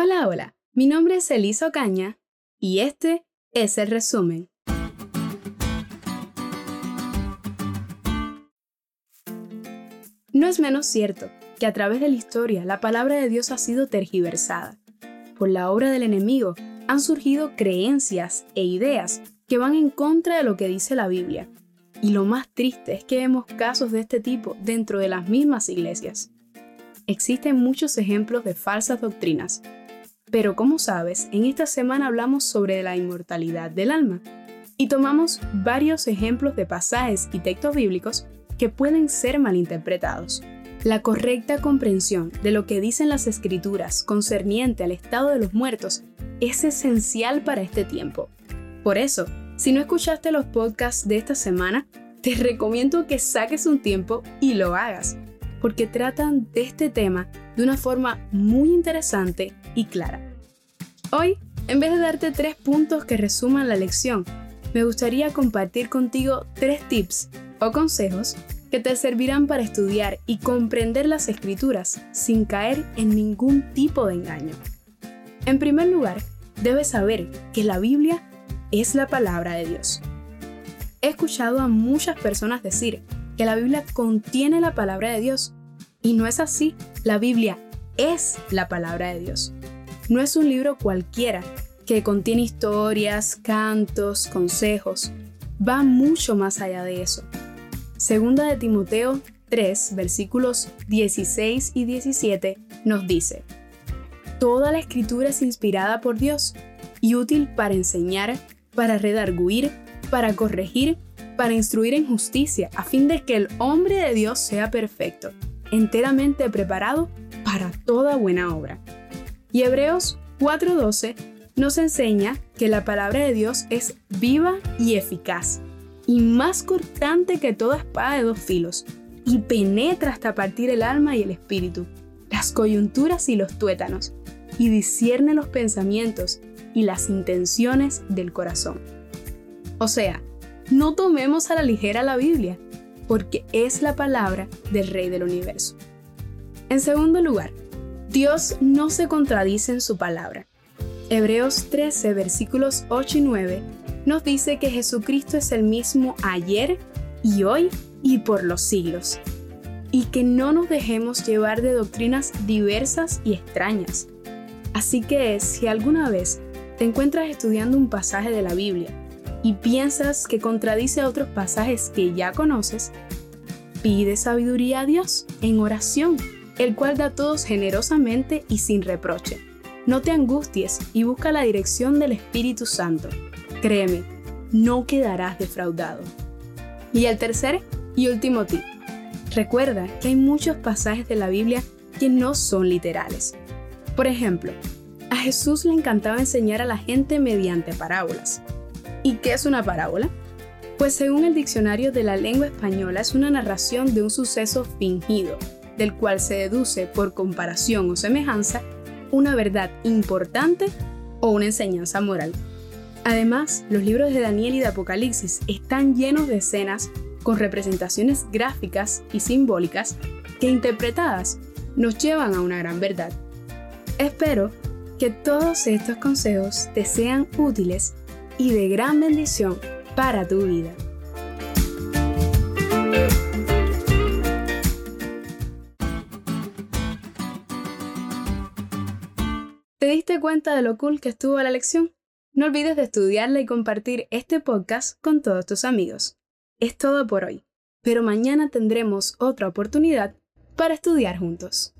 Hola, hola, mi nombre es Elisa Ocaña y este es el resumen. No es menos cierto que a través de la historia la palabra de Dios ha sido tergiversada. Por la obra del enemigo han surgido creencias e ideas que van en contra de lo que dice la Biblia. Y lo más triste es que vemos casos de este tipo dentro de las mismas iglesias. Existen muchos ejemplos de falsas doctrinas pero como sabes, en esta semana hablamos sobre la inmortalidad del alma y tomamos varios ejemplos de pasajes y textos bíblicos que pueden ser malinterpretados. La correcta comprensión de lo que dicen las escrituras concerniente al estado de los muertos es esencial para este tiempo. Por eso, si no escuchaste los podcasts de esta semana, te recomiendo que saques un tiempo y lo hagas, porque tratan de este tema de una forma muy interesante y clara. Hoy, en vez de darte tres puntos que resuman la lección, me gustaría compartir contigo tres tips o consejos que te servirán para estudiar y comprender las escrituras sin caer en ningún tipo de engaño. En primer lugar, debes saber que la Biblia es la palabra de Dios. He escuchado a muchas personas decir que la Biblia contiene la palabra de Dios, y no es así, la Biblia es la palabra de Dios. No es un libro cualquiera que contiene historias, cantos, consejos. Va mucho más allá de eso. Segunda de Timoteo 3, versículos 16 y 17 nos dice, Toda la escritura es inspirada por Dios y útil para enseñar, para redarguir, para corregir, para instruir en justicia, a fin de que el hombre de Dios sea perfecto, enteramente preparado para toda buena obra. Y Hebreos 4:12 nos enseña que la palabra de Dios es viva y eficaz, y más cortante que toda espada de dos filos, y penetra hasta partir el alma y el espíritu, las coyunturas y los tuétanos, y discierne los pensamientos y las intenciones del corazón. O sea, no tomemos a la ligera la Biblia, porque es la palabra del Rey del Universo. En segundo lugar, Dios no se contradice en su palabra. Hebreos 13, versículos 8 y 9 nos dice que Jesucristo es el mismo ayer y hoy y por los siglos. Y que no nos dejemos llevar de doctrinas diversas y extrañas. Así que si alguna vez te encuentras estudiando un pasaje de la Biblia y piensas que contradice a otros pasajes que ya conoces, pide sabiduría a Dios en oración el cual da a todos generosamente y sin reproche. No te angusties y busca la dirección del Espíritu Santo. Créeme, no quedarás defraudado. Y el tercer y último tip. Recuerda que hay muchos pasajes de la Biblia que no son literales. Por ejemplo, a Jesús le encantaba enseñar a la gente mediante parábolas. ¿Y qué es una parábola? Pues según el diccionario de la lengua española es una narración de un suceso fingido, del cual se deduce por comparación o semejanza una verdad importante o una enseñanza moral. Además, los libros de Daniel y de Apocalipsis están llenos de escenas con representaciones gráficas y simbólicas que interpretadas nos llevan a una gran verdad. Espero que todos estos consejos te sean útiles y de gran bendición para tu vida. ¿Te diste cuenta de lo cool que estuvo la lección? No olvides de estudiarla y compartir este podcast con todos tus amigos. Es todo por hoy, pero mañana tendremos otra oportunidad para estudiar juntos.